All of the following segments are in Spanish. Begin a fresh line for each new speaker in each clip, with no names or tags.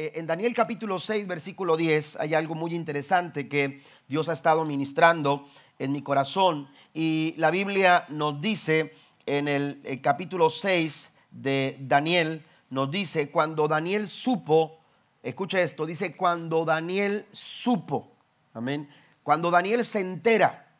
eh, en Daniel capítulo 6, versículo 10, hay algo muy interesante que Dios ha estado ministrando en mi corazón. Y la Biblia nos dice en el, capítulo 6 de Daniel, nos dice, cuando Daniel supo, escucha esto, dice, cuando Daniel supo, amén, cuando Daniel se entera,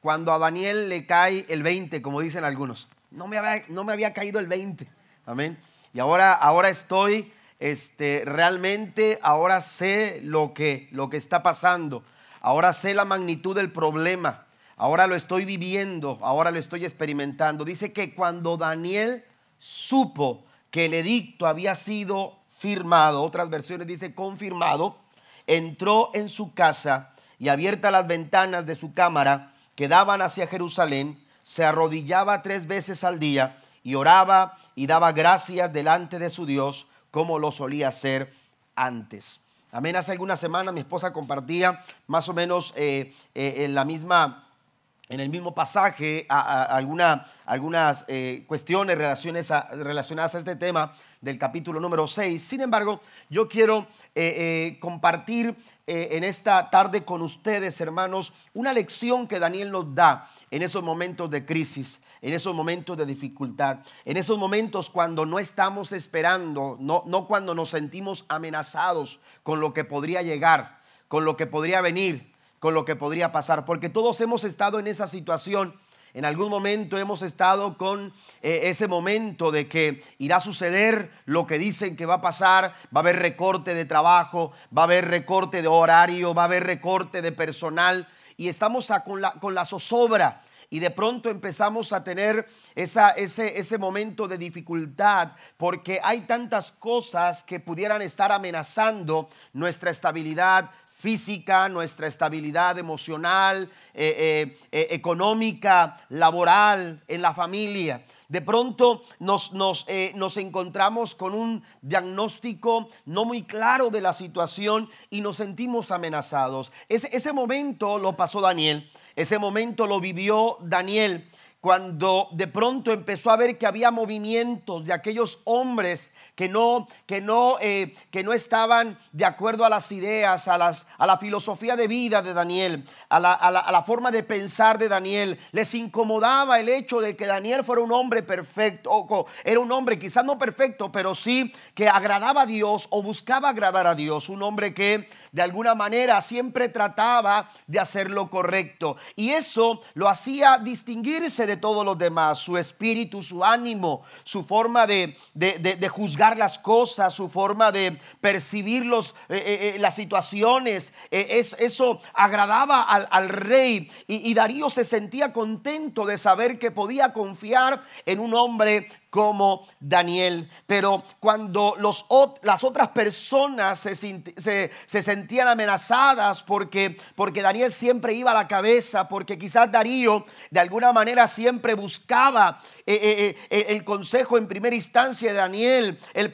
cuando a Daniel le cae el 20, como dicen algunos, no me había, no me había caído el 20, amén, y ahora, ahora estoy, este, realmente, ahora sé lo que, lo que está pasando, ahora sé la magnitud del problema, ahora lo estoy viviendo, ahora lo estoy experimentando. Dice que cuando Daniel supo que el edicto había sido firmado, otras versiones dice confirmado, entró en su casa y abiertas las ventanas de su cámara que daban hacia Jerusalén, se arrodillaba tres veces al día y oraba y daba gracias delante de su Dios como lo solía hacer antes. Amén. Hace algunas semanas mi esposa compartía más o menos eh, eh, en la misma en el mismo pasaje algunas eh, cuestiones relacionadas a este tema del capítulo número 6. Sin embargo, yo quiero compartir en esta tarde con ustedes, hermanos, una lección que Daniel nos da en esos momentos de crisis, en esos momentos de dificultad, en esos momentos cuando no estamos esperando, no, no cuando nos sentimos amenazados con lo que podría llegar, con lo que podría venir con lo que podría pasar, porque todos hemos estado en esa situación. En algún momento hemos estado con eh, ese momento de que irá a suceder lo que dicen que va a pasar, va a haber recorte de trabajo, va a haber recorte de horario, va a haber recorte de personal y estamos con, la, con la zozobra y de pronto empezamos a tener ese, ese momento de dificultad porque hay tantas cosas que pudieran estar amenazando nuestra estabilidad física, nuestra estabilidad emocional, eh, eh, eh, económica, laboral, en la familia. De pronto nos, nos, nos, encontramos con un diagnóstico no muy claro de la situación y nos sentimos amenazados. Ese, ese momento lo pasó Daniel, ese momento lo vivió Daniel cuando de pronto empezó a ver que había movimientos de aquellos hombres que no, que no, eh, que no estaban de acuerdo a las ideas, a, las, a la filosofía de vida de Daniel, a la, a la forma de pensar de Daniel. Les incomodaba el hecho de que Daniel fuera un hombre perfecto, era un hombre quizás no perfecto, pero sí que agradaba a Dios o buscaba agradar a Dios, un hombre que de alguna manera siempre trataba de hacer lo correcto. Y eso lo hacía distinguirse de todos los demás, su espíritu, su ánimo, su forma de, juzgar las cosas, su forma de percibir los, eh, eh, eh, las situaciones. Es, eso agradaba al, rey y, y Darío se sentía contento de saber que podía confiar en un hombre como Daniel. Pero cuando los, las otras personas se, se, sentían amenazadas porque, porque Daniel siempre iba a la cabeza, porque quizás Darío de alguna manera siempre buscaba eh, eh, eh, el consejo en primera instancia de Daniel, el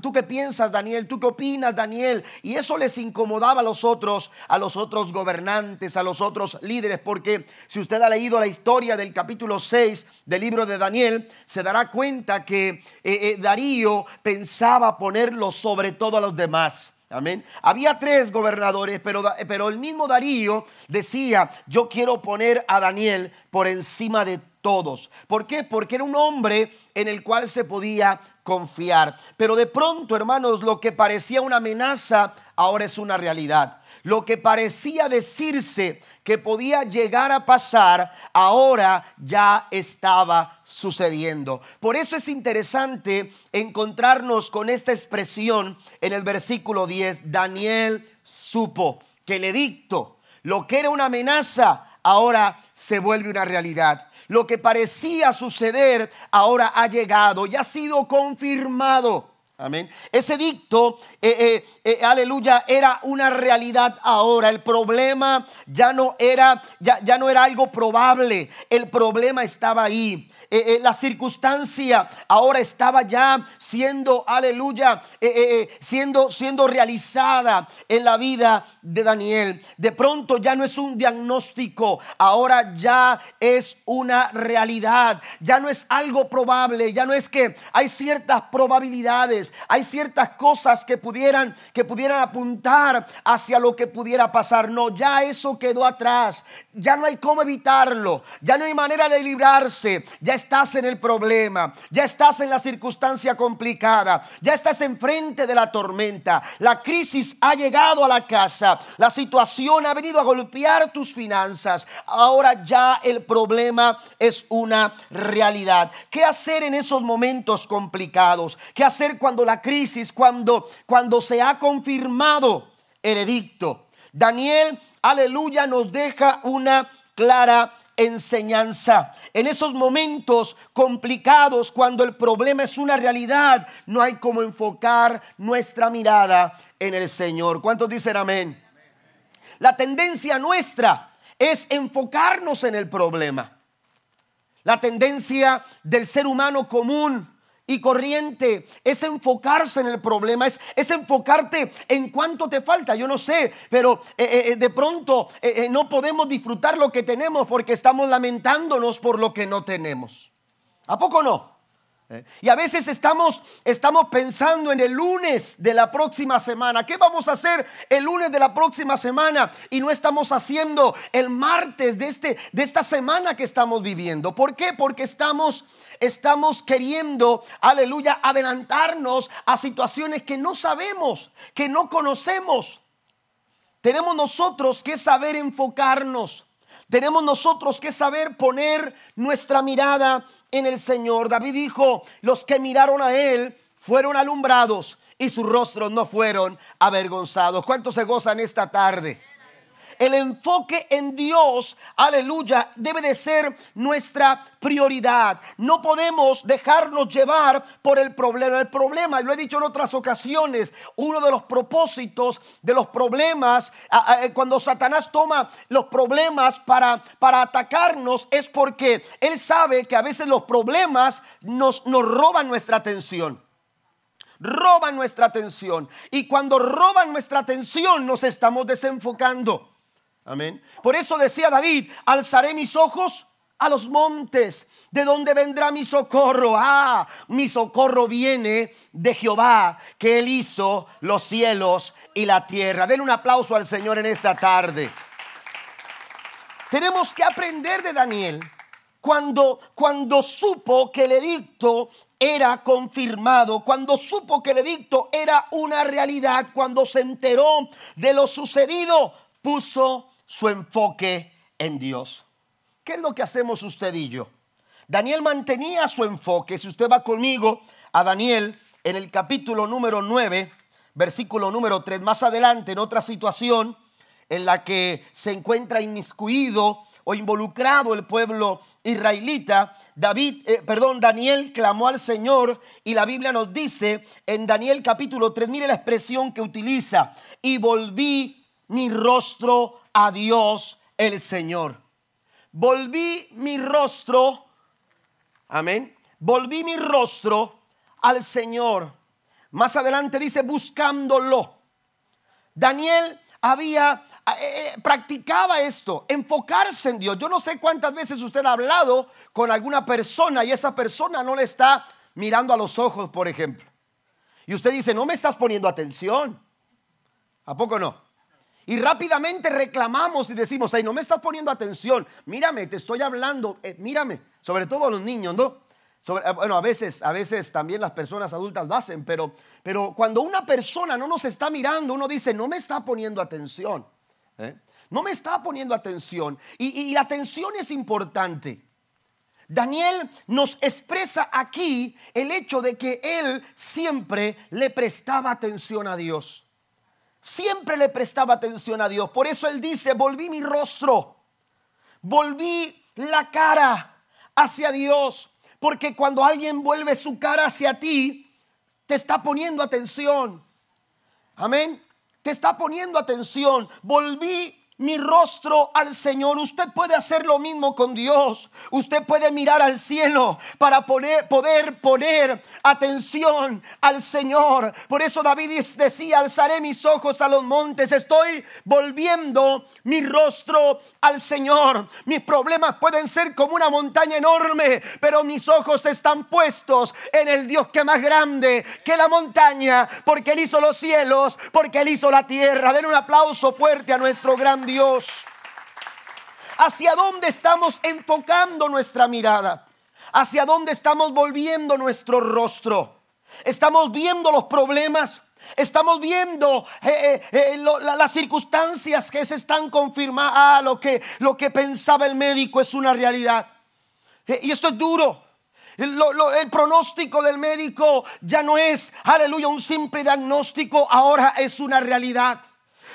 ¿tú qué piensas Daniel? ¿Tú qué opinas Daniel? Y eso les incomodaba a los otros, a los otros gobernantes, a los otros líderes, porque si usted ha leído la historia del capítulo 6 del libro de Daniel, se dará cuenta que eh, eh, Darío pensaba ponerlo sobre todo a los demás. Amén. Había tres gobernadores, pero, pero el mismo Darío decía, yo quiero poner a Daniel por encima de todos. ¿Por qué? Porque era un hombre en el cual se podía confiar. Pero de pronto, hermanos, lo que parecía una amenaza ahora es una realidad. Lo que parecía decirse que podía llegar a pasar, ahora ya estaba sucediendo. Por eso es interesante encontrarnos con esta expresión en el versículo 10. Daniel supo que el edicto, lo que era una amenaza, ahora se vuelve una realidad. Lo que parecía suceder ahora ha llegado y ha sido confirmado. Amén. Ese dicto, eh, eh, eh, aleluya, era una realidad ahora. El problema ya no era, ya, ya no era algo probable. El problema estaba ahí. la circunstancia ahora estaba ya siendo, aleluya, siendo, siendo realizada en la vida de Daniel. De pronto ya no es un diagnóstico, ahora ya es una realidad. Ya no es algo probable, ya no es que hay ciertas probabilidades hay ciertas cosas que pudieran, que pudieran apuntar hacia lo que pudiera pasar. No, ya eso quedó atrás. Ya no hay cómo evitarlo. Ya no hay manera de librarse. Ya estás en el problema. Ya estás en la circunstancia complicada. Ya estás enfrente de la tormenta. La crisis ha llegado a la casa. La situación ha venido a golpear tus finanzas. Ahora ya el problema es una realidad. ¿Qué hacer en esos momentos complicados? ¿Qué hacer cuando la crisis, cuando, cuando se ha confirmado el edicto? Daniel, aleluya, nos deja una clara enseñanza. En esos momentos complicados, cuando el problema es una realidad, no hay como enfocar nuestra mirada en el Señor. ¿Cuántos dicen amén? La tendencia nuestra es enfocarnos en el problema. La tendencia del ser humano común y corriente es enfocarse en el problema, es, es enfocarte en cuánto te falta. Yo no sé, pero eh, eh, de pronto eh, no podemos disfrutar lo que tenemos porque estamos lamentándonos por lo que no tenemos. ¿A poco no? Y a veces estamos, estamos pensando en el lunes de la próxima semana. ¿Qué vamos a hacer el lunes de la próxima semana? Y no estamos haciendo el martes de, este, de esta semana que estamos viviendo. ¿Por qué? Porque estamos, estamos queriendo, aleluya, adelantarnos a situaciones que no sabemos, que no conocemos. Tenemos nosotros que saber enfocarnos. Tenemos nosotros que saber poner nuestra mirada en el Señor. David dijo, los que miraron a Él fueron alumbrados y sus rostros no fueron avergonzados. ¿Cuántos se gozan esta tarde? El enfoque en Dios, aleluya, debe de ser nuestra prioridad. No podemos dejarnos llevar por el problema. El problema, lo he dicho en otras ocasiones, uno de los propósitos de los problemas, cuando Satanás toma los problemas para, para atacarnos, es porque él sabe que a veces los problemas nos, nos roban nuestra atención roban nuestra atención. Y cuando roban nuestra atención nos estamos desenfocando. Amén. Por eso decía David, alzaré mis ojos a los montes, de donde vendrá mi socorro. Ah, mi socorro viene de Jehová, que él hizo los cielos y la tierra. Denle un aplauso al Señor en esta tarde. Tenemos que aprender de Daniel cuando, cuando supo que el edicto era confirmado, cuando supo que el edicto era una realidad, cuando se enteró de lo sucedido, puso su enfoque en Dios. ¿Qué es lo que hacemos usted y yo? Daniel mantenía su enfoque. Si usted va conmigo a Daniel en el capítulo número 9, versículo número 3, más adelante en otra situación en la que se encuentra inmiscuido o involucrado el pueblo israelita, David, eh, perdón, Daniel clamó al Señor y la Biblia nos dice en Daniel capítulo 3, mire la expresión que utiliza, y volví mi rostro a Dios el Señor. Volví mi rostro, amén, volví mi rostro al Señor. Más adelante dice buscándolo. Daniel había eh, eh, practicaba esto, enfocarse en Dios. Yo no sé cuántas veces usted ha hablado con alguna persona y esa persona no le está mirando a los ojos, por ejemplo. Y usted dice, no me estás poniendo atención. ¿A poco no? Y rápidamente reclamamos y decimos, ay, no me estás poniendo atención, mírame, te estoy hablando, eh, mírame, sobre todo los niños, ¿no? Eh, bueno, a veces, a veces también las personas adultas lo hacen, pero, pero cuando una persona no nos está mirando, uno dice, no me está poniendo atención, ¿eh? no me está poniendo atención. Y, y la atención es importante. Daniel nos expresa aquí el hecho de que él siempre le prestaba atención a Dios. Siempre le prestaba atención a Dios. Por eso él dice, volví mi rostro, volví la cara hacia Dios. Porque cuando alguien vuelve su cara hacia ti, te está poniendo atención. Amén. Te está poniendo atención. Volví mi rostro al Señor. Usted puede hacer lo mismo con Dios. Usted puede mirar al cielo para poder poner atención al Señor. Por eso David decía, alzaré mis ojos a los montes. Estoy volviendo mi rostro al Señor. Mis problemas pueden ser como una montaña enorme, pero mis ojos están puestos en el Dios que más grande que la montaña, porque Él hizo los cielos, porque Él hizo la tierra. Den un aplauso fuerte a nuestro gran Dios. ¿Hacia dónde estamos enfocando nuestra mirada? ¿Hacia dónde estamos volviendo nuestro rostro? ¿Estamos viendo los problemas? Estamos viendo eh, eh, eh, las circunstancias que se están confirmando. Ah, lo que, lo que pensaba el médico es una realidad. y esto es duro. el pronóstico del médico ya no es, aleluya, un simple diagnóstico, ahora es una realidad.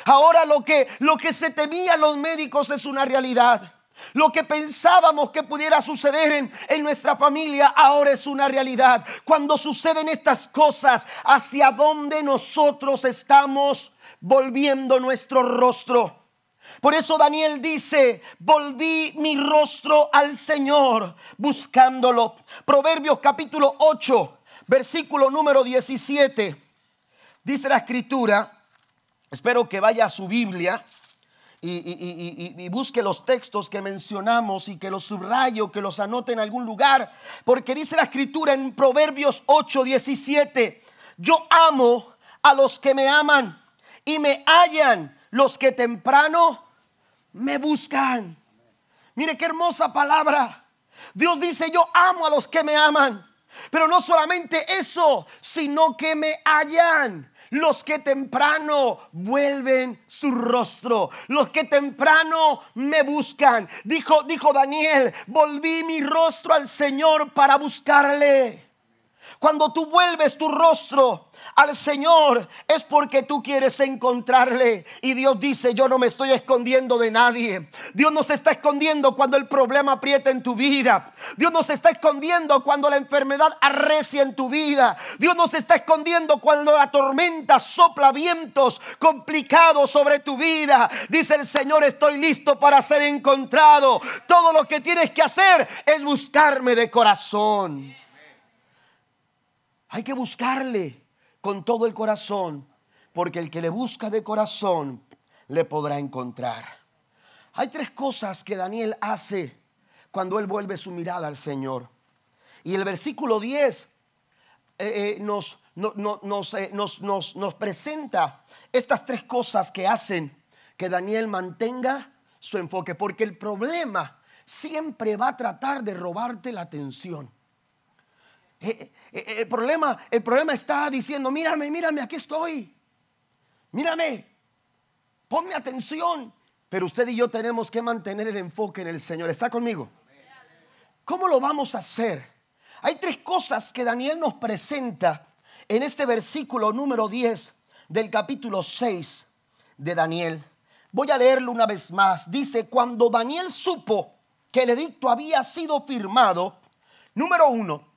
Ahora lo que, lo que se temía los médicos es una realidad. Lo que pensábamos que pudiera suceder en, en, nuestra familia ahora es una realidad. Cuando suceden estas cosas, ¿hacia dónde nosotros estamos volviendo nuestro rostro? Por eso Daniel dice, volví mi rostro al Señor buscándolo. Proverbios capítulo 8, versículo número 17. Dice la escritura, Espero que vaya a su Biblia y, busque los textos que mencionamos y que los subrayo, que los anote en algún lugar, porque dice la escritura en Proverbios 8, 17, yo amo a los que me aman y me hallan los que temprano me buscan. Mire qué hermosa palabra. Dios dice, yo amo a los que me aman. Pero no solamente eso, sino que me hallan los que temprano vuelven su rostro, los que temprano me buscan. Dijo, dijo Daniel, volví mi rostro al Señor para buscarle. Cuando tú vuelves tu rostro al Señor es porque tú quieres encontrarle. Y Dios dice, yo no me estoy escondiendo de nadie. Dios no se está escondiendo cuando el problema aprieta en tu vida. Dios no se está escondiendo cuando la enfermedad arrecia en tu vida. Dios no se está escondiendo cuando la tormenta sopla vientos complicados sobre tu vida. Dice el Señor, estoy listo para ser encontrado. Todo lo que tienes que hacer es buscarme de corazón. Hay que buscarle con todo el corazón, porque el que le busca de corazón le podrá encontrar. Hay tres cosas que Daniel hace cuando él vuelve su mirada al Señor. Y el versículo 10 eh, eh, nos, eh, nos, nos, nos presenta estas tres cosas que hacen que Daniel mantenga su enfoque, porque el problema siempre va a tratar de robarte la atención. Eh, eh, eh, el, problema, el problema está diciendo, mírame, mírame, aquí estoy. Mírame, ponme atención. Pero usted y yo tenemos que mantener el enfoque en el Señor. ¿Está conmigo? ¿Cómo lo vamos a hacer? Hay tres cosas que Daniel nos presenta en este versículo número 10 del capítulo 6 de Daniel. Voy a leerlo una vez más. Dice, cuando Daniel supo que el edicto había sido firmado, número uno,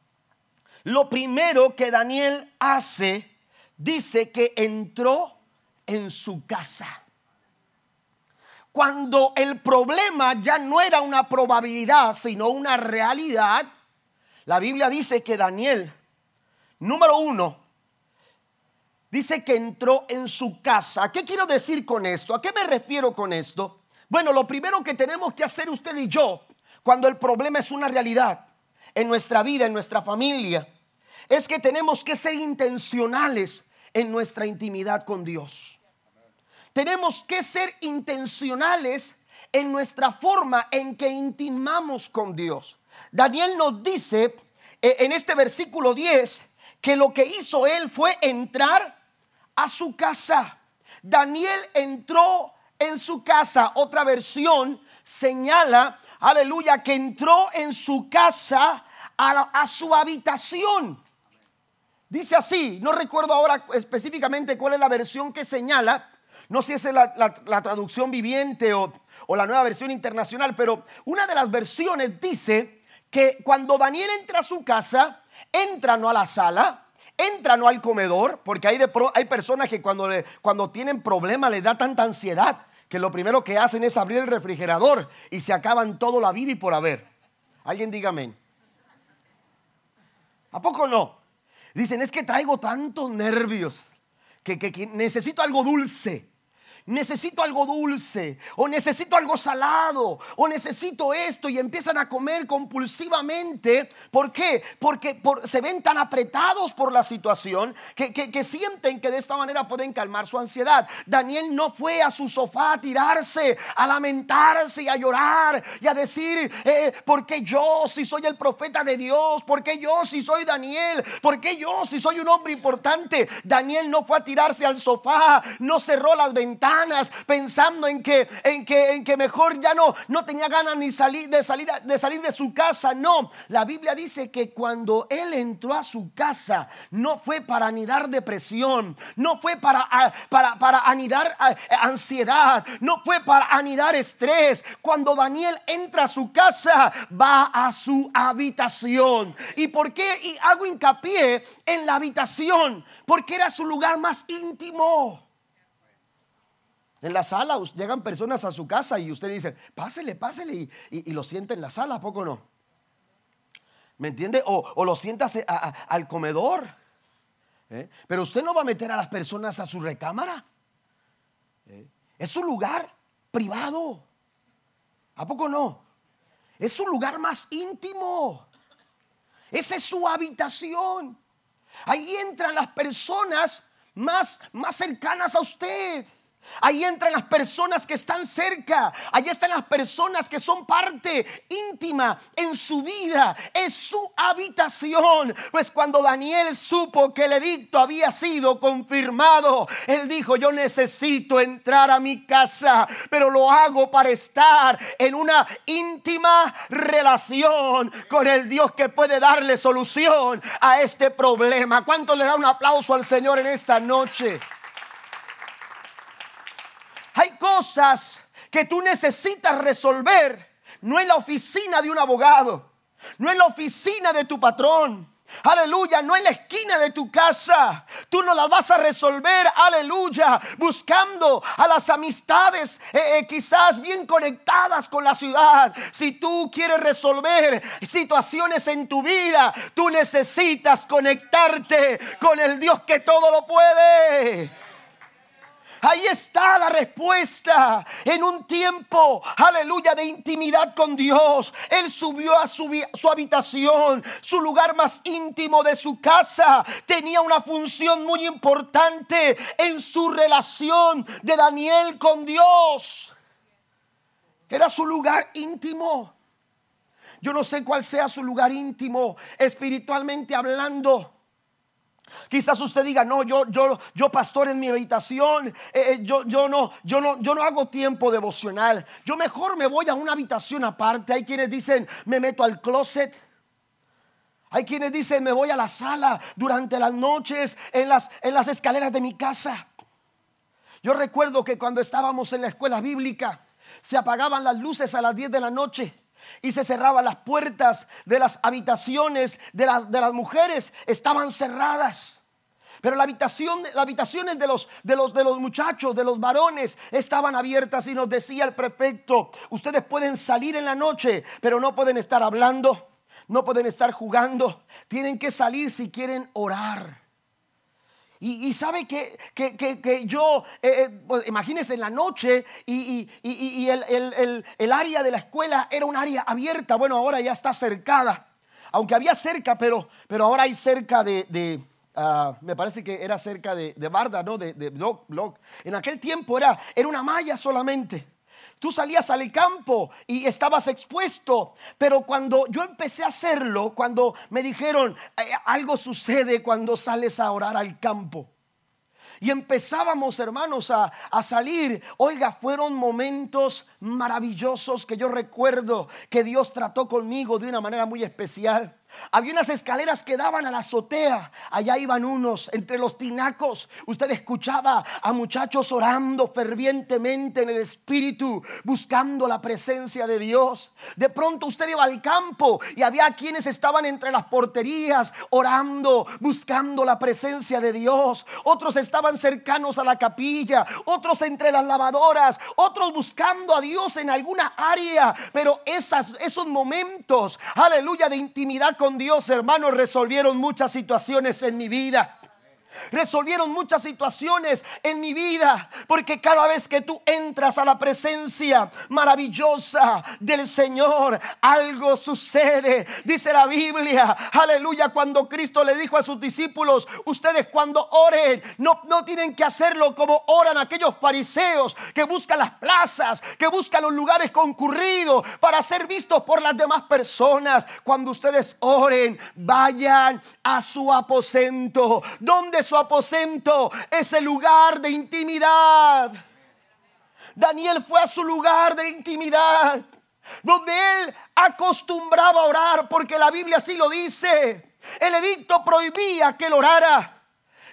lo primero que Daniel hace, dice que entró en su casa. Cuando el problema ya no era una probabilidad, sino una realidad, la Biblia dice que Daniel, número uno, dice que entró en su casa. ¿Qué quiero decir con esto? ¿A qué me refiero con esto? Bueno, lo primero que tenemos que hacer usted y yo, cuando el problema es una realidad, en nuestra vida, en nuestra familia, es que tenemos que ser intencionales en nuestra intimidad con Dios. Tenemos que ser intencionales en nuestra forma en que intimamos con Dios. Daniel nos dice eh, en este versículo 10 que lo que hizo él fue entrar a su casa. Daniel entró en su casa. Otra versión señala aleluya, que entró en su casa a, su habitación. Dice así, no recuerdo ahora específicamente cuál es la versión que señala, no sé si es la, traducción viviente o, o la nueva versión internacional, pero una de las versiones dice que cuando Daniel entra a su casa, entra no a la sala, entra no al comedor, porque hay, de hay personas que cuando, cuando tienen problemas les da tanta ansiedad que lo primero que hacen es abrir el refrigerador y se acaban todo la vida y por haber. Alguien diga amén. ¿A poco no? Dicen, es que traigo tantos nervios que, que necesito algo dulce necesito algo dulce, o necesito algo salado, o necesito esto, y empiezan a comer compulsivamente. ¿Por qué? Porque se ven tan apretados por la situación que, sienten que de esta manera pueden calmar su ansiedad. Daniel no fue a su sofá a tirarse, a lamentarse y a llorar y a decir, eh, porque yo si soy el profeta de Dios? porque yo si soy Daniel? porque yo si soy un hombre importante? Daniel no fue a tirarse al sofá, no cerró las ventanas pensando en que, en que, en que mejor ya no, no tenía ganas ni salir, de, salir, de salir de su casa. No, la Biblia dice que cuando él entró a su casa no fue para anidar depresión, no fue para, para, para anidar ansiedad, no fue para anidar estrés. Cuando Daniel entra a su casa, va a su habitación. ¿Y por qué y hago hincapié en la habitación? Porque era su lugar más íntimo. En la sala llegan personas a su casa y usted dice, pásele, pásele y, lo siente en la sala, ¿a poco no? ¿Me entiende? O, lo sienta al comedor. ¿eh? Pero usted no va a meter a las personas a su recámara. ¿eh? Es su lugar privado. ¿A poco no? Es su lugar más íntimo. Esa es su habitación. Ahí entran las personas más, más cercanas a usted. Ahí entran las personas que están cerca. Ahí están las personas que son parte íntima en su vida. Es su habitación. Pues cuando Daniel supo que el edicto había sido confirmado, él dijo, yo necesito entrar a mi casa, pero lo hago para estar en una íntima relación con el Dios que puede darle solución a este problema. ¿Cuánto le da un aplauso al Señor en esta noche? Hay cosas que tú necesitas resolver, no en la oficina de un abogado, no en la oficina de tu patrón. Aleluya, no en la esquina de tu casa. Tú no las vas a resolver, aleluya, buscando a las amistades eh, eh, quizás bien conectadas con la ciudad. Si tú quieres resolver situaciones en tu vida, tú necesitas conectarte con el Dios que todo lo puede. Ahí está la respuesta. En un tiempo, aleluya, de intimidad con Dios. Él subió a su, su, habitación, su lugar más íntimo de su casa. Tenía una función muy importante en su relación de Daniel con Dios. Era su lugar íntimo. Yo no sé cuál sea su lugar íntimo, espiritualmente hablando. Quizás usted diga, no, yo, yo, yo pastor en mi habitación, eh, eh, yo, yo, no, yo, no, yo no hago tiempo devocional. Yo mejor me voy a una habitación aparte. Hay quienes dicen, me meto al closet. Hay quienes dicen, me voy a la sala durante las noches en las, en las escaleras de mi casa. Yo recuerdo que cuando estábamos en la escuela bíblica, se apagaban las luces a las 10 de la noche y se cerraban las puertas de las habitaciones de las, de las mujeres, estaban cerradas. Pero la habitación, las habitaciones de los, de, los, de los muchachos, de los varones, estaban abiertas y nos decía el prefecto, ustedes pueden salir en la noche, pero no pueden estar hablando, no pueden estar jugando, tienen que salir si quieren orar. Y, sabe que, yo, eh, eh, pues, imagínense en la noche y, el, área de la escuela era un área abierta, bueno, ahora ya está cercada, aunque había cerca, pero, pero ahora hay cerca de, ah, me parece que era cerca de, barda, ¿no? De, de block, block. En aquel tiempo era, era una malla solamente. Tú salías al campo y estabas expuesto, pero cuando yo empecé a hacerlo, cuando me dijeron, algo sucede cuando sales a orar al campo. Y empezábamos, hermanos, a, a, salir. Oiga, fueron momentos maravillosos que yo recuerdo que Dios trató conmigo de una manera muy especial. Había unas escaleras que daban a la azotea. Allá iban unos entre los tinacos. Usted escuchaba a muchachos orando fervientemente en el espíritu, buscando la presencia de Dios. De pronto usted iba al campo y había quienes estaban entre las porterías orando, buscando la presencia de Dios. Otros estaban cercanos a la capilla, otros entre las lavadoras, otros buscando a Dios en alguna área. Pero esas, esos momentos, aleluya, de intimidad con Dios, hermanos, resolvieron muchas situaciones en mi vida resolvieron muchas situaciones en mi vida. Porque cada vez que tú entras a la presencia maravillosa del Señor, algo sucede. Dice la Biblia, aleluya, cuando Cristo le dijo a sus discípulos, ustedes cuando oren, no, no tienen que hacerlo como oran aquellos fariseos que buscan las plazas, que buscan los lugares concurridos para ser vistos por las demás personas. Cuando ustedes oren, vayan a su aposento, donde su aposento, ese lugar de intimidad. Daniel fue a su lugar de intimidad, donde él acostumbraba a orar, porque la Biblia así lo dice. El edicto prohibía que él orara.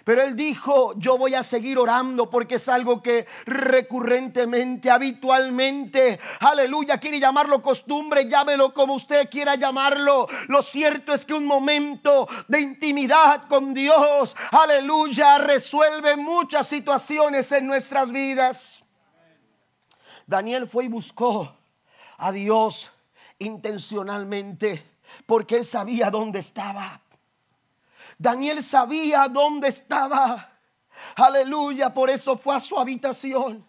Pero él dijo, yo voy a seguir orando porque es algo que recurrentemente, habitualmente, aleluya, quiere llamarlo costumbre, llámelo como usted quiera llamarlo. Lo cierto es que un momento de intimidad con Dios, aleluya, resuelve muchas situaciones en nuestras vidas. Daniel fue y buscó a Dios intencionalmente porque él sabía dónde estaba. Daniel sabía dónde estaba. Aleluya, por eso fue a su habitación.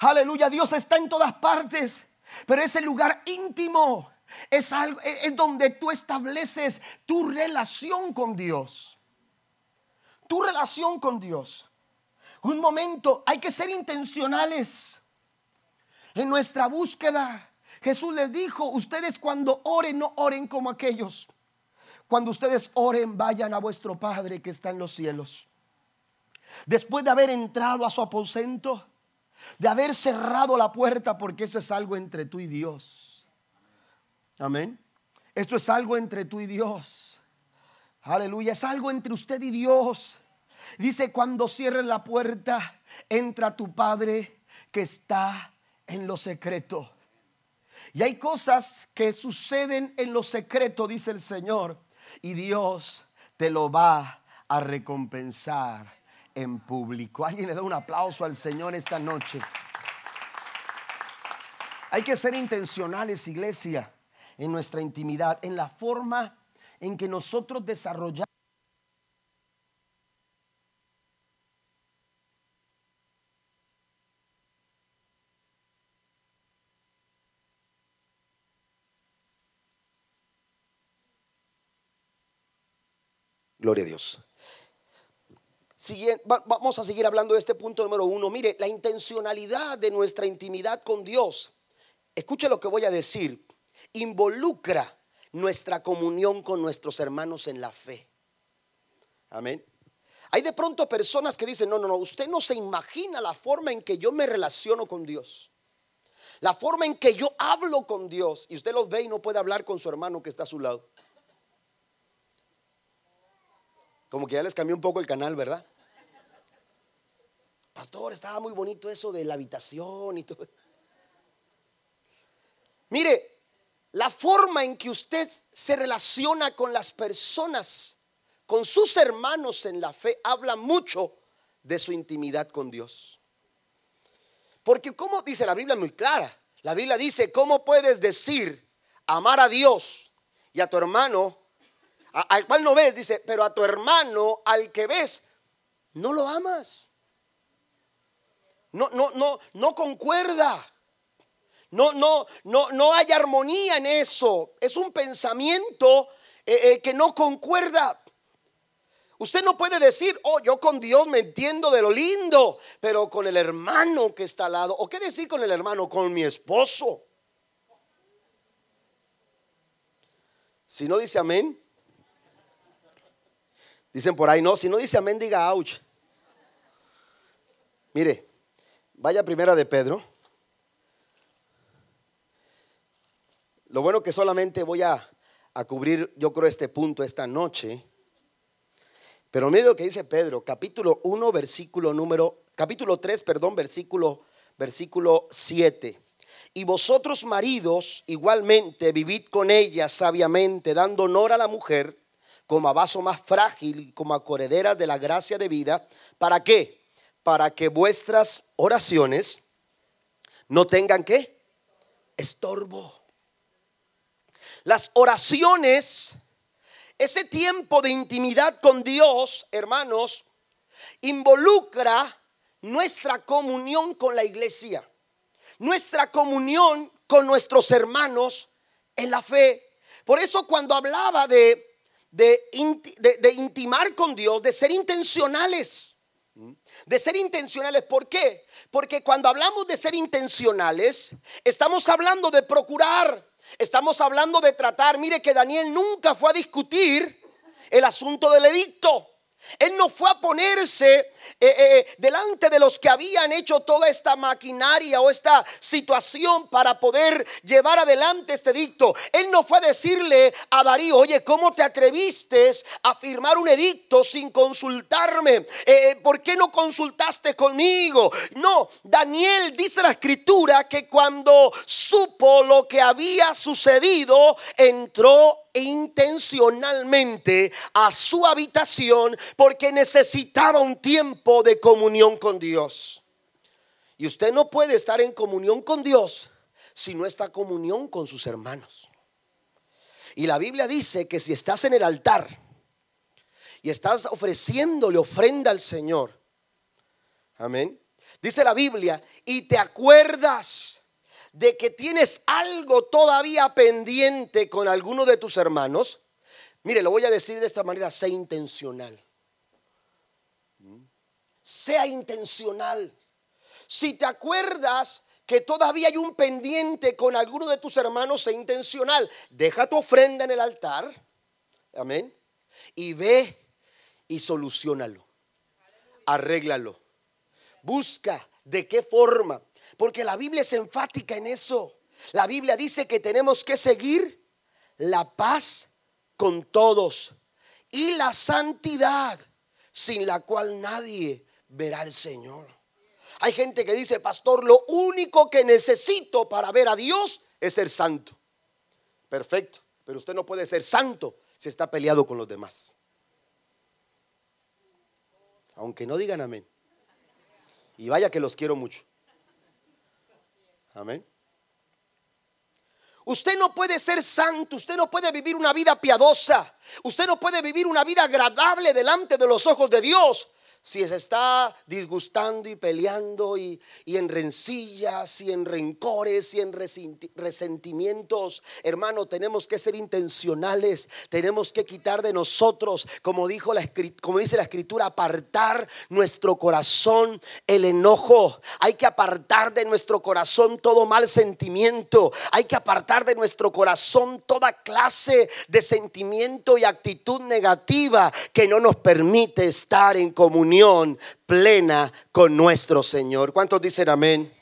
Aleluya, Dios está en todas partes, pero ese lugar íntimo es algo es donde tú estableces tu relación con Dios. Tu relación con Dios. Un momento, hay que ser intencionales en nuestra búsqueda. Jesús les dijo, ustedes cuando oren no oren como aquellos cuando ustedes oren, vayan a vuestro Padre que está en los cielos. Después de haber entrado a su aposento, de haber cerrado la puerta, porque esto es algo entre tú y Dios. Amén. Esto es algo entre tú y Dios. Aleluya, es algo entre usted y Dios. Dice, cuando cierres la puerta, entra tu Padre que está en lo secreto. Y hay cosas que suceden en lo secreto, dice el Señor, y Dios te lo va a recompensar en público. Alguien le da un aplauso al Señor esta noche. Hay que ser intencionales, iglesia, en nuestra intimidad, en la forma en que nosotros desarrollamos Gloria a Dios. vamos a seguir hablando de este punto número uno. Mire, la intencionalidad de nuestra intimidad con Dios, escuche lo que voy a decir, involucra nuestra comunión con nuestros hermanos en la fe. Amén. Hay de pronto personas que dicen, no, no, no, usted no se imagina la forma en que yo me relaciono con Dios. La forma en que yo hablo con Dios. Y usted los ve y no puede hablar con su hermano que está a su lado. Como que ya les cambió un poco el canal, ¿verdad? Pastor, estaba muy bonito eso de la habitación y todo. Mire, la forma en que usted se relaciona con las personas, con sus hermanos en la fe, habla mucho de su intimidad con Dios. Porque como dice la Biblia muy clara, la Biblia dice, ¿cómo puedes decir amar a Dios y a tu hermano al cual no ves, dice, pero a tu hermano, al que ves, no lo amas. No, no, no, no concuerda. No, no, no, no hay armonía en eso. Es un pensamiento eh, eh, que no concuerda. Usted no puede decir, oh, yo con Dios me entiendo de lo lindo, pero con el hermano que está al lado, o qué decir con el hermano, con mi esposo. Si no dice amén, Dicen por ahí, no, si no dice amén, diga ouch. Mire, vaya primera de Pedro. Lo bueno que solamente voy a,
a cubrir, yo creo, este punto esta noche. Pero mire lo que dice Pedro, capítulo 1, versículo número, capítulo 3, perdón, versículo, versículo 7. Y vosotros maridos igualmente vivid con ella sabiamente, dando honor a la mujer como a vaso más frágil como a de la gracia de vida. ¿Para qué? Para que vuestras oraciones no tengan qué? Estorbo. Las oraciones, ese tiempo de intimidad con Dios, hermanos, involucra nuestra comunión con la iglesia, nuestra comunión con nuestros hermanos en la fe. Por eso cuando hablaba de, de, intimar con Dios, de ser intencionales, de ser intencionales, ¿por qué? Porque cuando hablamos de ser intencionales, estamos hablando de procurar, estamos hablando de tratar. Mire que Daniel nunca fue a discutir el asunto del edicto. Él no fue a ponerse eh, eh, delante de los que habían hecho toda esta maquinaria o esta situación para poder llevar adelante este edicto. Él no fue a decirle a Darío, oye, ¿cómo te atreviste a firmar un edicto sin consultarme? Eh, ¿Por qué no consultaste conmigo? No, Daniel dice la escritura que cuando supo lo que había sucedido, entró intencionalmente a su habitación porque necesitaba un tiempo de comunión con Dios. Y usted no puede estar en comunión con Dios si no está en comunión con sus hermanos. Y la Biblia dice que si estás en el altar y estás ofreciéndole ofrenda al Señor, amén. Dice la Biblia, y te acuerdas de que tienes algo todavía pendiente con alguno de tus hermanos, mire, lo voy a decir de esta manera, sea intencional. Sea intencional. Si te acuerdas que todavía hay un pendiente con alguno de tus hermanos, sea intencional. Deja tu ofrenda en el altar. Amén. Y ve y solucionalo. Arréglalo. Busca de qué forma porque la Biblia es enfática en eso. La Biblia dice que tenemos que seguir la paz con todos y la santidad sin la cual nadie verá al Señor. Hay gente que dice, pastor, lo único que necesito para ver a Dios es ser santo. Perfecto, pero usted no puede ser santo si está peleado con los demás. Aunque no digan amén. Y vaya que los quiero mucho. Amén. Usted no puede ser santo, usted no puede vivir una vida piadosa, usted no puede vivir una vida agradable delante de los ojos de Dios si se está disgustando y peleando y, en rencillas y en rencores y en resentimientos, hermano, tenemos que ser intencionales, tenemos que quitar de nosotros, como, dijo la, como dice la escritura, apartar nuestro corazón el enojo, hay que apartar de nuestro corazón todo mal sentimiento, hay que apartar de nuestro corazón toda clase de sentimiento y actitud negativa que no nos permite estar en comunión plena con nuestro Señor. ¿Cuántos dicen amén?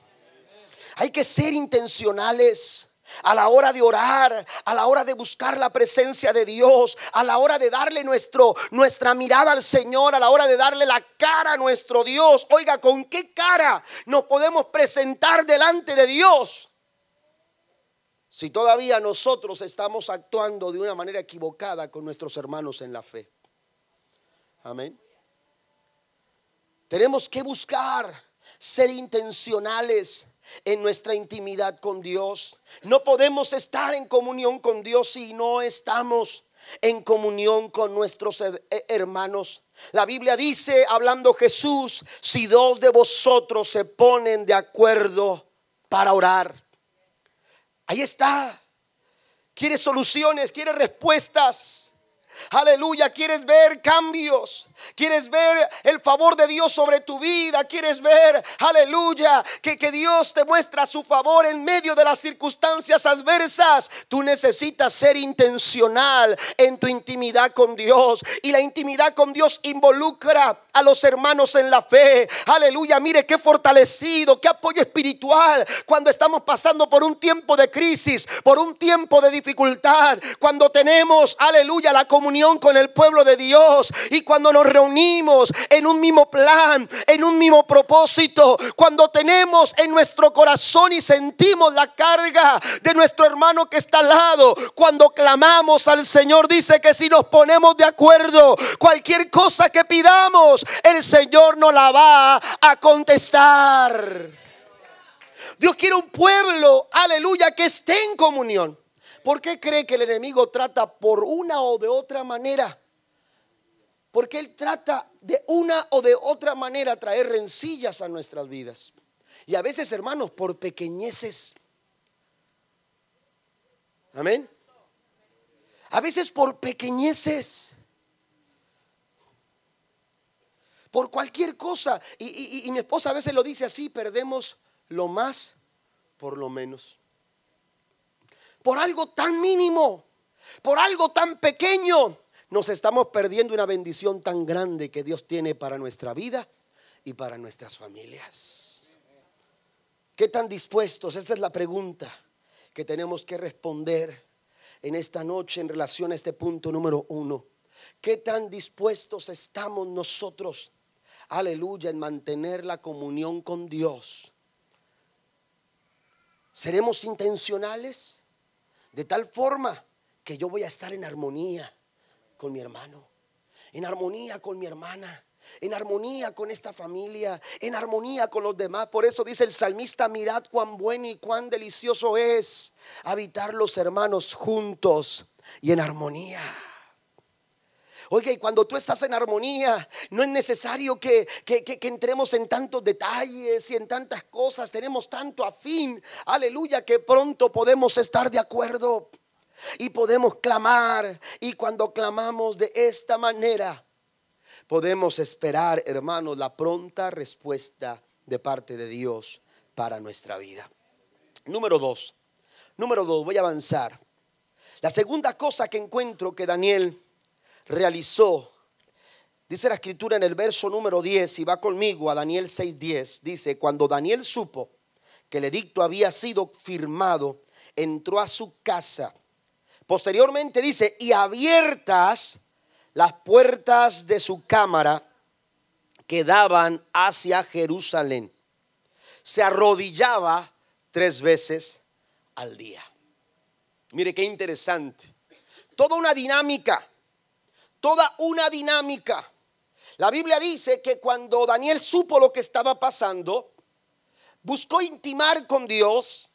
Hay que ser intencionales a la hora de orar, a la hora de buscar la presencia de Dios, a la hora de darle nuestro, nuestra mirada al Señor, a la hora de darle la cara a nuestro Dios. Oiga, ¿con qué cara nos podemos presentar delante de Dios? Si todavía nosotros estamos actuando de una manera equivocada con nuestros hermanos en la fe. Amén. Tenemos que buscar ser intencionales en nuestra intimidad con Dios. No podemos estar en comunión con Dios si no estamos en comunión con nuestros hermanos. La Biblia dice, hablando Jesús, si dos de vosotros se ponen de acuerdo para orar. Ahí está. Quiere soluciones, quiere respuestas. Aleluya, quieres ver cambios, quieres ver el favor de Dios sobre tu vida, quieres ver, aleluya, que, que Dios te muestra su favor en medio de las circunstancias adversas. Tú necesitas ser intencional en tu intimidad con Dios. Y la intimidad con Dios involucra a los hermanos en la fe. Aleluya, mire qué fortalecido, qué apoyo espiritual cuando estamos pasando por un tiempo de crisis, por un tiempo de dificultad, cuando tenemos, aleluya, la comunión con el pueblo de Dios y cuando nos reunimos en un mismo plan, en un mismo propósito, cuando tenemos en nuestro corazón y sentimos la carga de nuestro hermano que está al lado, cuando clamamos al Señor, dice que si nos ponemos de acuerdo, cualquier cosa que pidamos, el Señor nos la va a contestar. Dios quiere un pueblo, aleluya, que esté en comunión. ¿Por qué cree que el enemigo trata por una o de otra manera? Porque él trata de una o de otra manera traer rencillas a nuestras vidas. Y a veces, hermanos, por pequeñeces. Amén. A veces por pequeñeces. Por cualquier cosa. Y, mi esposa a veces lo dice así, perdemos lo más por lo menos. Por algo tan mínimo, por algo tan pequeño, nos estamos perdiendo una bendición tan grande que Dios tiene para nuestra vida y para nuestras familias. ¿Qué tan dispuestos? Esta es la pregunta que tenemos que responder en esta noche en relación a este punto número uno. ¿Qué tan dispuestos estamos nosotros, aleluya, en mantener la comunión con Dios? ¿Seremos intencionales? De tal forma que yo voy a estar en armonía con mi hermano, en armonía con mi hermana, en armonía con esta familia, en armonía con los demás. Por eso dice el salmista, mirad cuán bueno y cuán delicioso es habitar los hermanos juntos y en armonía. Oiga, y cuando tú estás en armonía, no es necesario que, que, entremos en tantos detalles y en tantas cosas. Tenemos tanto afín, aleluya, que pronto podemos estar de acuerdo y podemos clamar. Y cuando clamamos de esta manera, podemos esperar, hermanos, la pronta respuesta de parte de Dios para nuestra vida. Número dos, número dos, voy a avanzar. La segunda cosa que encuentro que Daniel realizó, dice la escritura en el verso número 10, y va conmigo a Daniel 6:10, dice, cuando Daniel supo que el edicto había sido firmado, entró a su casa. Posteriormente dice, y abiertas las puertas de su cámara que daban hacia Jerusalén. Se arrodillaba tres veces al día. Mire qué interesante. Toda una dinámica, toda una dinámica. La Biblia dice que cuando Daniel supo lo que estaba pasando, buscó intimar con Dios,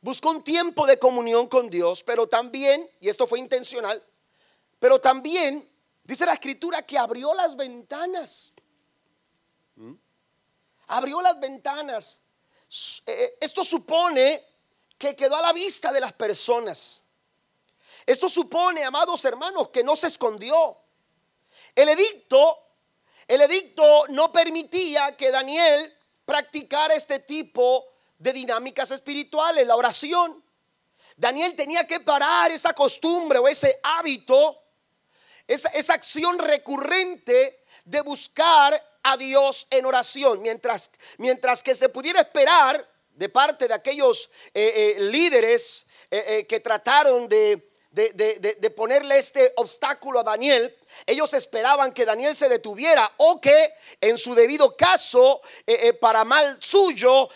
buscó un tiempo de comunión con Dios, pero también, y esto fue intencional, pero también Dice la escritura que abrió las ventanas. ¿Mm? Abrió las ventanas. Eh, esto supone que quedó a la vista de las personas. Esto supone, amados hermanos, que no se escondió. El edicto, el edicto no permitía que Daniel practicara este tipo de dinámicas espirituales, la oración. Daniel tenía que parar esa costumbre o ese hábito esa, acción recurrente de buscar a Dios en oración, mientras, mientras que se pudiera esperar de parte de aquellos eh, eh, líderes eh, que trataron de, de, ponerle este obstáculo a Daniel, ellos esperaban que Daniel se detuviera o que en su debido caso, para mal suyo,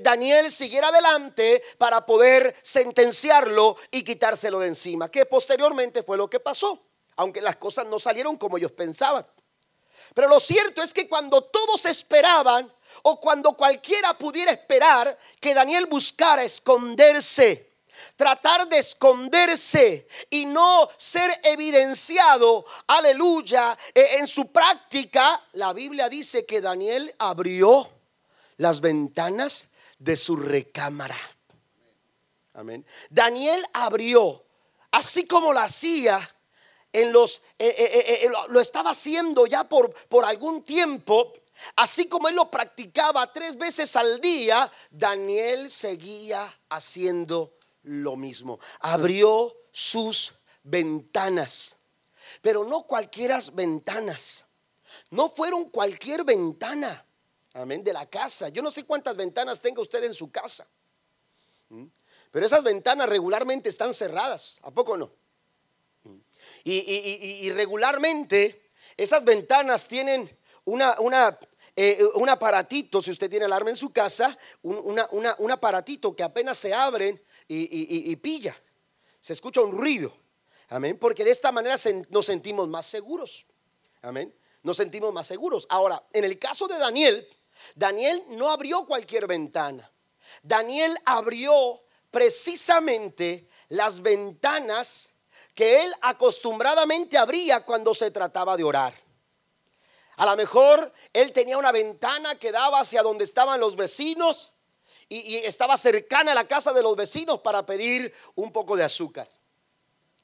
Daniel siguiera adelante para poder sentenciarlo y quitárselo de encima, que posteriormente fue lo que pasó aunque las cosas no salieron como ellos pensaban. Pero lo cierto es que cuando todos esperaban, o cuando cualquiera pudiera esperar que Daniel buscara esconderse, tratar de esconderse y no ser evidenciado, aleluya, e, en su práctica, la Biblia dice que Daniel abrió las ventanas de su recámara. Amén. Daniel abrió, así como lo hacía en los, eh, eh, lo estaba haciendo ya por, por algún tiempo, así como él lo practicaba tres veces al día, Daniel seguía haciendo lo mismo. Abrió sus ventanas, pero no cualquiera ventanas. no fueron cualquier ventana, amén, de la casa. Yo no sé cuántas ventanas tenga usted en su casa, ¿Mm? pero esas ventanas regularmente están cerradas, ¿a poco no? ¿Mm? Y, regularmente esas ventanas tienen una, una, eh, un aparatito, si usted tiene alarma en su casa, un, un aparatito que apenas se abren y, pilla, se escucha un ruido. Amén. Porque de esta manera nos sentimos más seguros. Amén. Nos sentimos más seguros. Ahora, en el caso de Daniel, Daniel no abrió cualquier ventana. Daniel abrió precisamente las ventanas que él acostumbradamente abría cuando se trataba de orar. A lo mejor él tenía una ventana que daba hacia donde estaban los vecinos y, estaba cercana a la casa de los vecinos para pedir un poco de azúcar.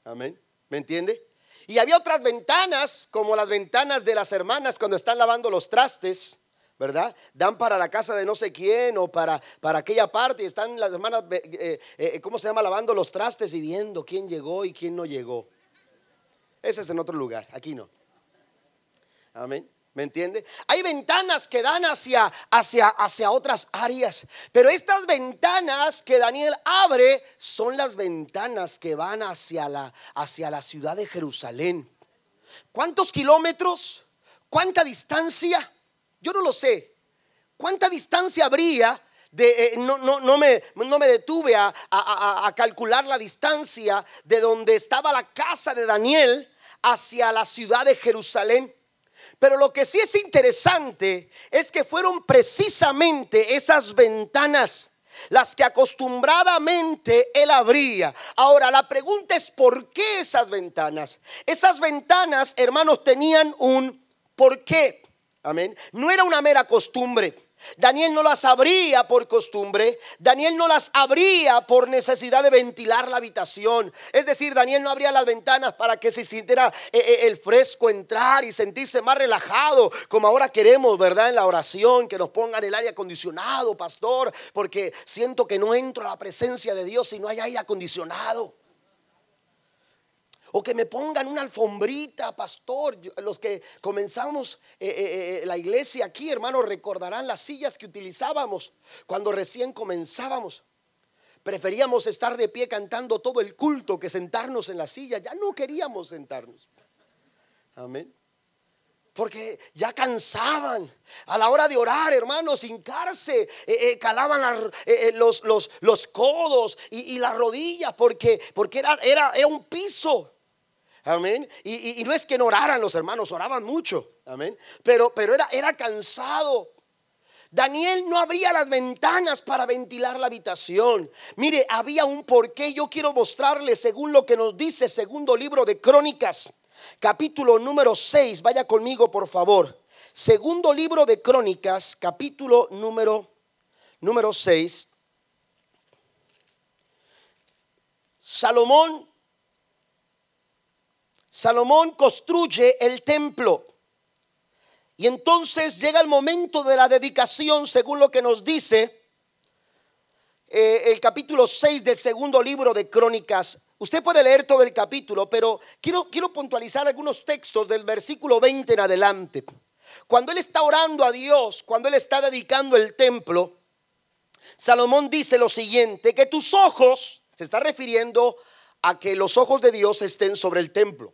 Amén. ¿Me entiende? Y había otras ventanas, como las ventanas de las hermanas cuando están lavando los trastes, ¿verdad? Dan para la casa de no sé quién o para, para aquella parte y están las hermanas, eh, eh, eh, ¿cómo se llama? Lavando los trastes y viendo quién llegó y quién no llegó. Ese es en otro lugar, aquí no. Amén. ¿Me entiende? Hay ventanas que dan hacia, hacia, hacia otras áreas, pero estas ventanas que Daniel abre son las ventanas que van hacia la, hacia la ciudad de Jerusalén. ¿Cuántos kilómetros? ¿Cuánta distancia? Yo no lo sé. ¿Cuánta distancia habría? De, eh, no, no, no, me, no, me, detuve a, a calcular la distancia de donde estaba la casa de Daniel hacia la ciudad de Jerusalén. Pero lo que sí es interesante es que fueron precisamente esas ventanas las que acostumbradamente él abría. Ahora, la pregunta es, ¿por qué esas ventanas? Esas ventanas, hermanos, tenían un por qué. Amén. No era una mera costumbre. Daniel no las abría por costumbre, Daniel no las abría por necesidad de ventilar la habitación. Es decir, Daniel no abría las ventanas para que se sintiera eh, eh, el fresco entrar y sentirse más relajado, como ahora queremos, ¿verdad? En la oración, que nos pongan el aire acondicionado, pastor, porque siento que no entro a la presencia de Dios si no hay aire acondicionado o que me pongan una alfombrita, pastor. Los que comenzamos eh, eh, eh, la iglesia aquí, hermanos, recordarán las sillas que utilizábamos cuando recién comenzábamos. Preferíamos estar de pie cantando todo el culto que sentarnos en la silla. Ya no queríamos sentarnos. Amén. Porque ya cansaban. A la hora de orar, hermanos, hincarse, calaban los, los, los, codos y, las rodillas, porque, porque era, era, era un piso. Amén. Y, no es que no oraran los hermanos, oraban mucho. Amén. Pero, pero era, era cansado. Daniel no abría las ventanas para ventilar la habitación. Mire, había un porqué. Yo quiero mostrarle según lo que nos dice segundo libro de Crónicas, capítulo número 6. Vaya conmigo, por favor. Segundo libro de Crónicas, capítulo número número 6. Salomón Salomón construye el templo. Y entonces llega el momento de la dedicación, según lo que nos dice eh, el capítulo 6 del segundo libro de Crónicas. Usted puede leer todo el capítulo, pero quiero, quiero puntualizar algunos textos del versículo 20 en adelante. Cuando él está orando a Dios, cuando él está dedicando el templo, Salomón dice lo siguiente, que tus ojos, se está refiriendo a que los ojos de Dios estén sobre el templo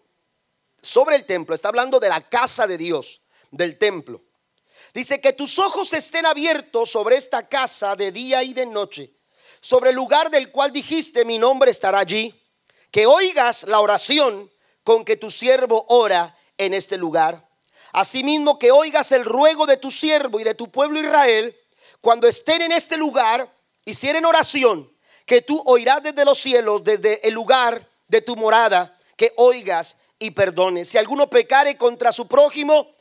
sobre el templo, está hablando de la casa de Dios, del templo. Dice que tus ojos estén abiertos sobre esta casa de día y de noche, sobre el lugar del cual dijiste mi nombre estará allí, que oigas la oración con que tu siervo ora en este lugar. Asimismo que oigas el ruego de tu siervo y de tu pueblo Israel, cuando estén en este lugar, hicieren oración, que tú oirás desde los cielos, desde el lugar de tu morada, que oigas y perdone. Si alguno pecare contra su prójimo,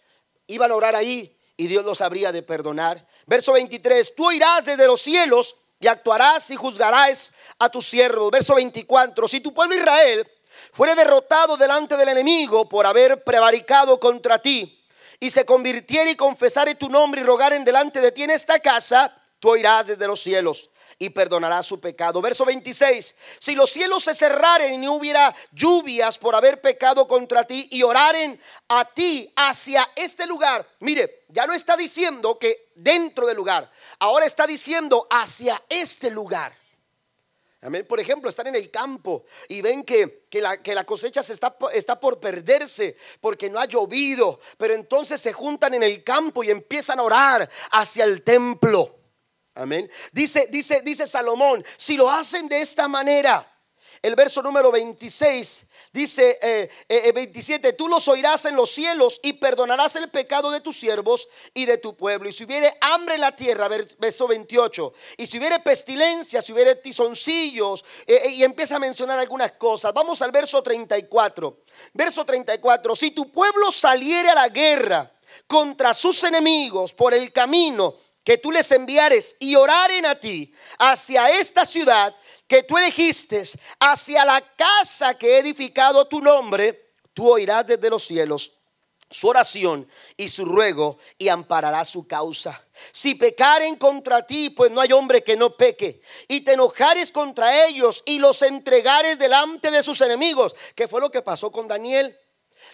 iban a orar ahí y Dios los habría de perdonar. Verso 23, tú irás desde los cielos y actuarás y juzgarás a tus siervos. Verso 24, si tu pueblo Israel fuere derrotado delante del enemigo por haber prevaricado contra ti y se convirtiere y confesare tu nombre y rogar en delante de ti en esta casa, tú irás desde los cielos y perdonará su pecado. Verso 26, si los cielos se cerraren y no hubiera lluvias por haber pecado contra ti y oraren a ti hacia este lugar, mire, ya no está diciendo que dentro del lugar, ahora está diciendo hacia este lugar. Amén. Por ejemplo, están en el campo y ven que, la, que la, cosecha se está, está por perderse porque no ha llovido. Pero entonces se juntan en el campo y empiezan a orar hacia el templo. Amén. Dice, dice, dice Salomón, si lo hacen de esta manera, el verso número 26 dice eh, eh, 27, eh, tú los oirás en los cielos y perdonarás el pecado de tus siervos y de tu pueblo. Y si hubiere hambre en la tierra, verso 28, y si hubiere pestilencia, si hubiere tizoncillos, eh, y empieza a mencionar algunas cosas. Vamos al verso 34. Verso 34, si tu pueblo saliere a la guerra contra sus enemigos por el camino, que tú les enviares y oraren a ti hacia esta ciudad que tú elegiste, hacia la casa que he edificado tu nombre, tú oirás desde los cielos su oración y su ruego y ampararás su causa. Si pecaren contra ti, pues no hay hombre que no peque, y te enojares contra ellos y los entregares delante de sus enemigos, que fue lo que pasó con Daniel.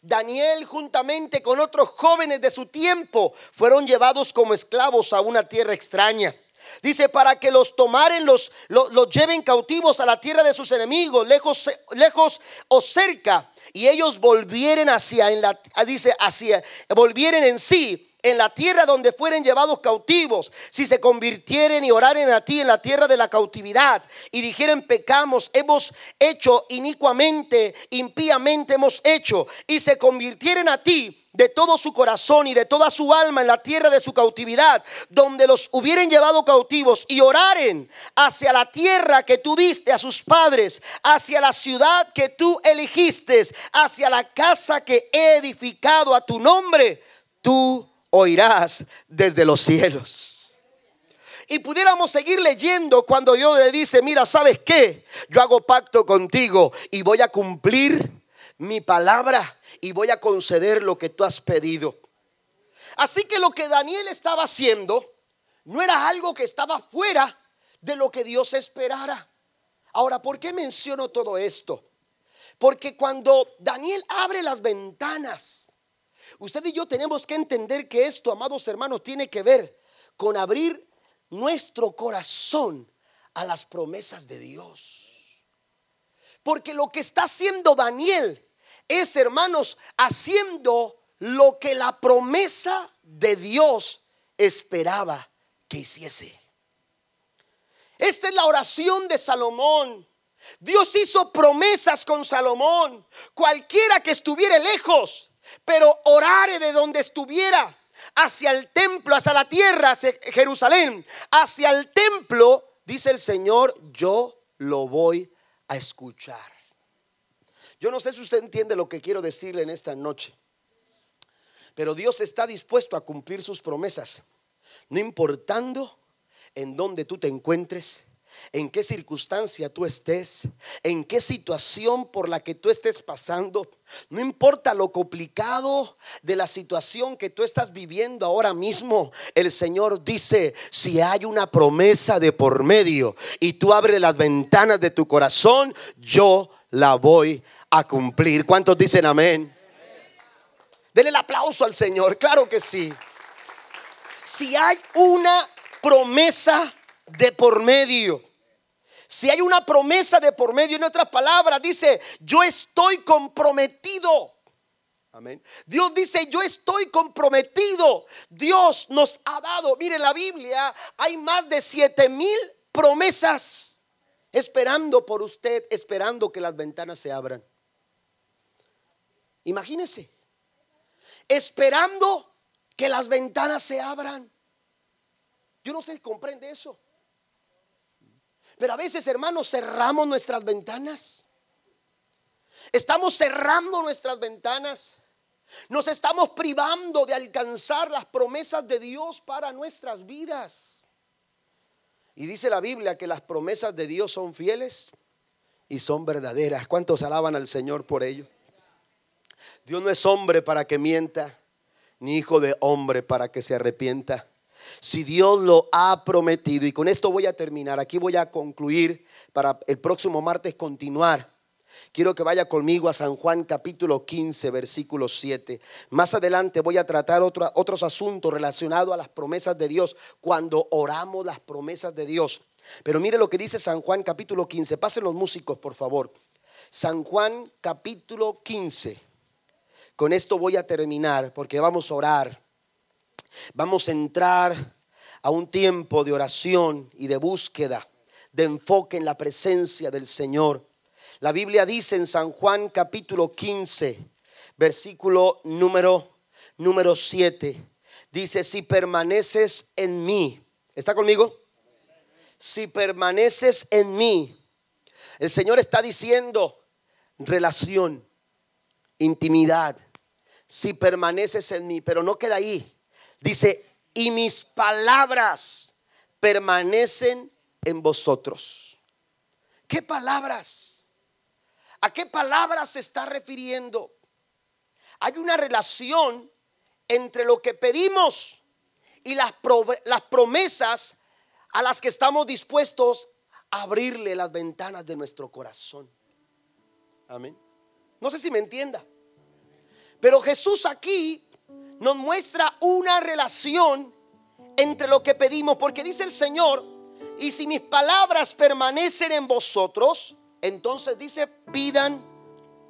Daniel juntamente con otros jóvenes de su tiempo fueron llevados como esclavos a una tierra extraña. Dice, para que los tomaren, los, los, lleven cautivos a la tierra de sus enemigos, lejos, lejos o cerca, y ellos volvieren hacia, en la, dice, hacia, volvieren en sí en la tierra donde fueren llevados cautivos, si se convirtieren y oraren a ti en la tierra de la cautividad y dijeren pecamos, hemos hecho inicuamente, impíamente hemos hecho, y se convirtieren a ti de todo su corazón y de toda su alma en la tierra de su cautividad, donde los hubieren llevado cautivos y oraren hacia la tierra que tú diste a sus padres, hacia la ciudad que tú elegiste, hacia la casa que he edificado a tu nombre, tú oirás desde los cielos. Y pudiéramos seguir leyendo cuando Dios le dice, mira, ¿sabes qué? Yo hago pacto contigo y voy a cumplir mi palabra y voy a conceder lo que tú has pedido. Así que lo que Daniel estaba haciendo no era algo que estaba fuera de lo que Dios esperara. Ahora, ¿por qué menciono todo esto? Porque cuando Daniel abre las ventanas, Usted y yo tenemos que entender que esto, amados hermanos, tiene que ver con abrir nuestro corazón a las promesas de Dios. Porque lo que está haciendo Daniel es, hermanos, haciendo lo que la promesa de Dios esperaba que hiciese. Esta es la oración de Salomón. Dios hizo promesas con Salomón. Cualquiera que estuviera lejos, pero orare de donde estuviera, hacia el templo, hacia la tierra, hacia Jerusalén, hacia el templo, dice el Señor, yo lo voy a escuchar. Yo no sé si usted entiende lo que quiero decirle en esta noche, pero Dios está dispuesto a cumplir sus promesas, no importando en dónde tú te encuentres, en qué circunstancia tú estés, en qué situación por la que tú estés pasando. No importa lo complicado de la situación que tú estás viviendo ahora mismo. El Señor dice, si hay una promesa de por medio y tú abres las ventanas de tu corazón, yo la voy a cumplir. ¿Cuántos dicen amén? Denle el aplauso al Señor, claro que sí. Si hay una promesa de por medio. Si hay una promesa de por medio, en otras palabras, dice, yo estoy comprometido. Amén. Dios dice, yo estoy comprometido. Dios nos ha dado, mire la Biblia, hay más de siete mil promesas esperando por usted, esperando que las ventanas se abran. Imagínese, esperando que las ventanas se abran. Yo no sé si comprende eso. Pero a veces, hermanos, cerramos nuestras ventanas. Estamos cerrando nuestras ventanas. Nos estamos privando de alcanzar las promesas de Dios para nuestras vidas. Y dice la Biblia que las promesas de Dios son fieles y son verdaderas. ¿Cuántos alaban al Señor por ello? Dios no es hombre para que mienta, ni hijo de hombre para que se arrepienta. Si Dios lo ha prometido, y con esto voy a terminar, aquí voy a concluir para el próximo martes continuar. Quiero que vaya conmigo a San Juan capítulo 15, versículo 7. Más adelante voy a tratar otros asuntos relacionados a las promesas de Dios cuando oramos las promesas de Dios. Pero mire lo que dice San Juan capítulo 15. Pasen los músicos, por favor. San Juan capítulo 15. Con esto voy a terminar porque vamos a orar. Vamos a entrar a un tiempo de oración y de búsqueda, de enfoque en la presencia del Señor. La Biblia dice en San Juan capítulo 15, versículo número número 7. Dice, si permaneces en mí, ¿está conmigo? Si permaneces en mí, el Señor está diciendo relación, intimidad, si permaneces en mí, pero no queda ahí. Dice, y mis palabras permanecen en vosotros. ¿Qué palabras? ¿A qué palabras se está refiriendo? Hay una relación entre lo que pedimos y las, las promesas a las que estamos dispuestos a abrirle las ventanas de nuestro corazón. Amén. No sé si me entienda. Pero Jesús aquí nos muestra una relación entre lo que pedimos, porque dice el Señor, y si mis palabras permanecen en vosotros, entonces dice, pidan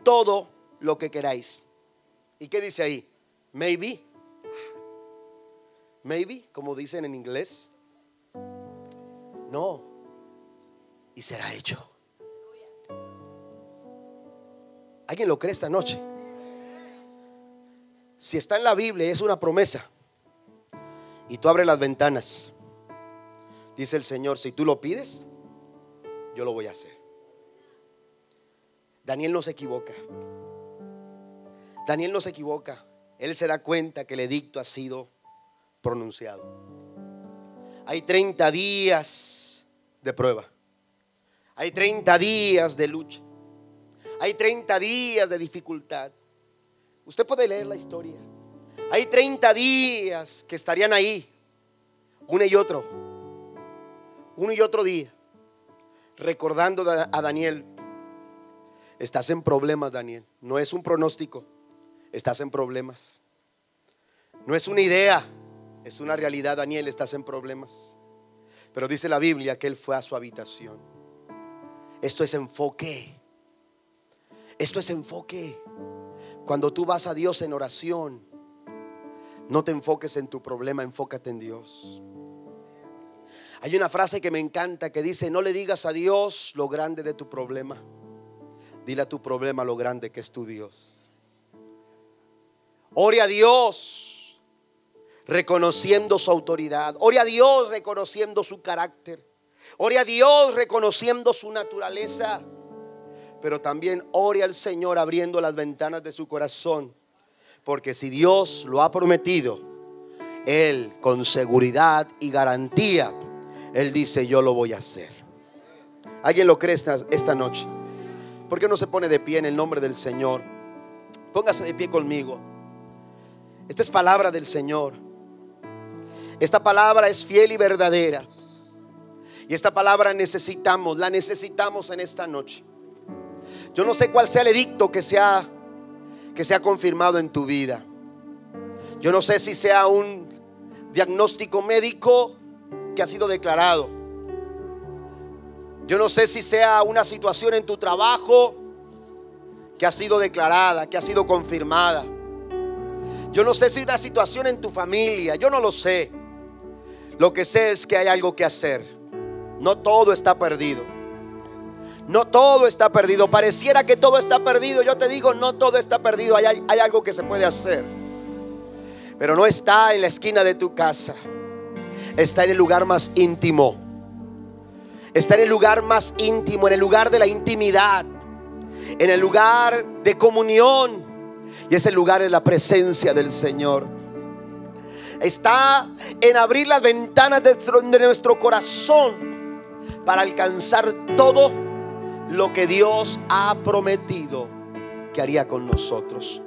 todo lo que queráis. ¿Y qué dice ahí? Maybe. Maybe, como dicen en inglés. No. Y será hecho. ¿Alguien lo cree esta noche? Si está en la Biblia, es una promesa. Y tú abres las ventanas. Dice el Señor, si tú lo pides, yo lo voy a hacer. Daniel no se equivoca. Daniel no se equivoca. Él se da cuenta que el edicto ha sido pronunciado. Hay 30 días de prueba. Hay 30 días de lucha. Hay 30 días de dificultad. Usted puede leer la historia. Hay 30 días que estarían ahí, uno y otro, uno y otro día, recordando a Daniel. Estás en problemas, Daniel. No es un pronóstico, estás en problemas. No es una idea, es una realidad, Daniel, estás en problemas. Pero dice la Biblia que él fue a su habitación. Esto es enfoque. Esto es enfoque. Cuando tú vas a Dios en oración, no te enfoques en tu problema, enfócate en Dios. Hay una frase que me encanta que dice, no le digas a Dios lo grande de tu problema, dile a tu problema lo grande que es tu Dios. Ore a Dios reconociendo su autoridad, ore a Dios reconociendo su carácter, ore a Dios reconociendo su naturaleza pero también ore al Señor abriendo las ventanas de su corazón. Porque si Dios lo ha prometido, Él con seguridad y garantía, Él dice, yo lo voy a hacer. ¿Alguien lo cree esta, esta noche? ¿Por qué no se pone de pie en el nombre del Señor? Póngase de pie conmigo. Esta es palabra del Señor. Esta palabra es fiel y verdadera. Y esta palabra necesitamos, la necesitamos en esta noche. Yo no sé cuál sea el edicto que se ha, que confirmado en tu vida. Yo no sé si sea un diagnóstico médico que ha sido declarado. Yo no sé si sea una situación en tu trabajo que ha sido declarada, que ha sido confirmada. Yo no sé si una situación en tu familia, yo no lo sé. Lo que sé es que hay algo que hacer. No todo está perdido. No todo está perdido. Pareciera que todo está perdido. Yo te digo, no todo está perdido. Hay, algo que se puede hacer. Pero no está en la esquina de tu casa. Está en el lugar más íntimo. Está en el lugar más íntimo, en el lugar de la intimidad. En el lugar de comunión. Y ese lugar es la presencia del Señor. Está en abrir las ventanas de nuestro corazón para alcanzar todo lo que Dios ha prometido que haría con nosotros.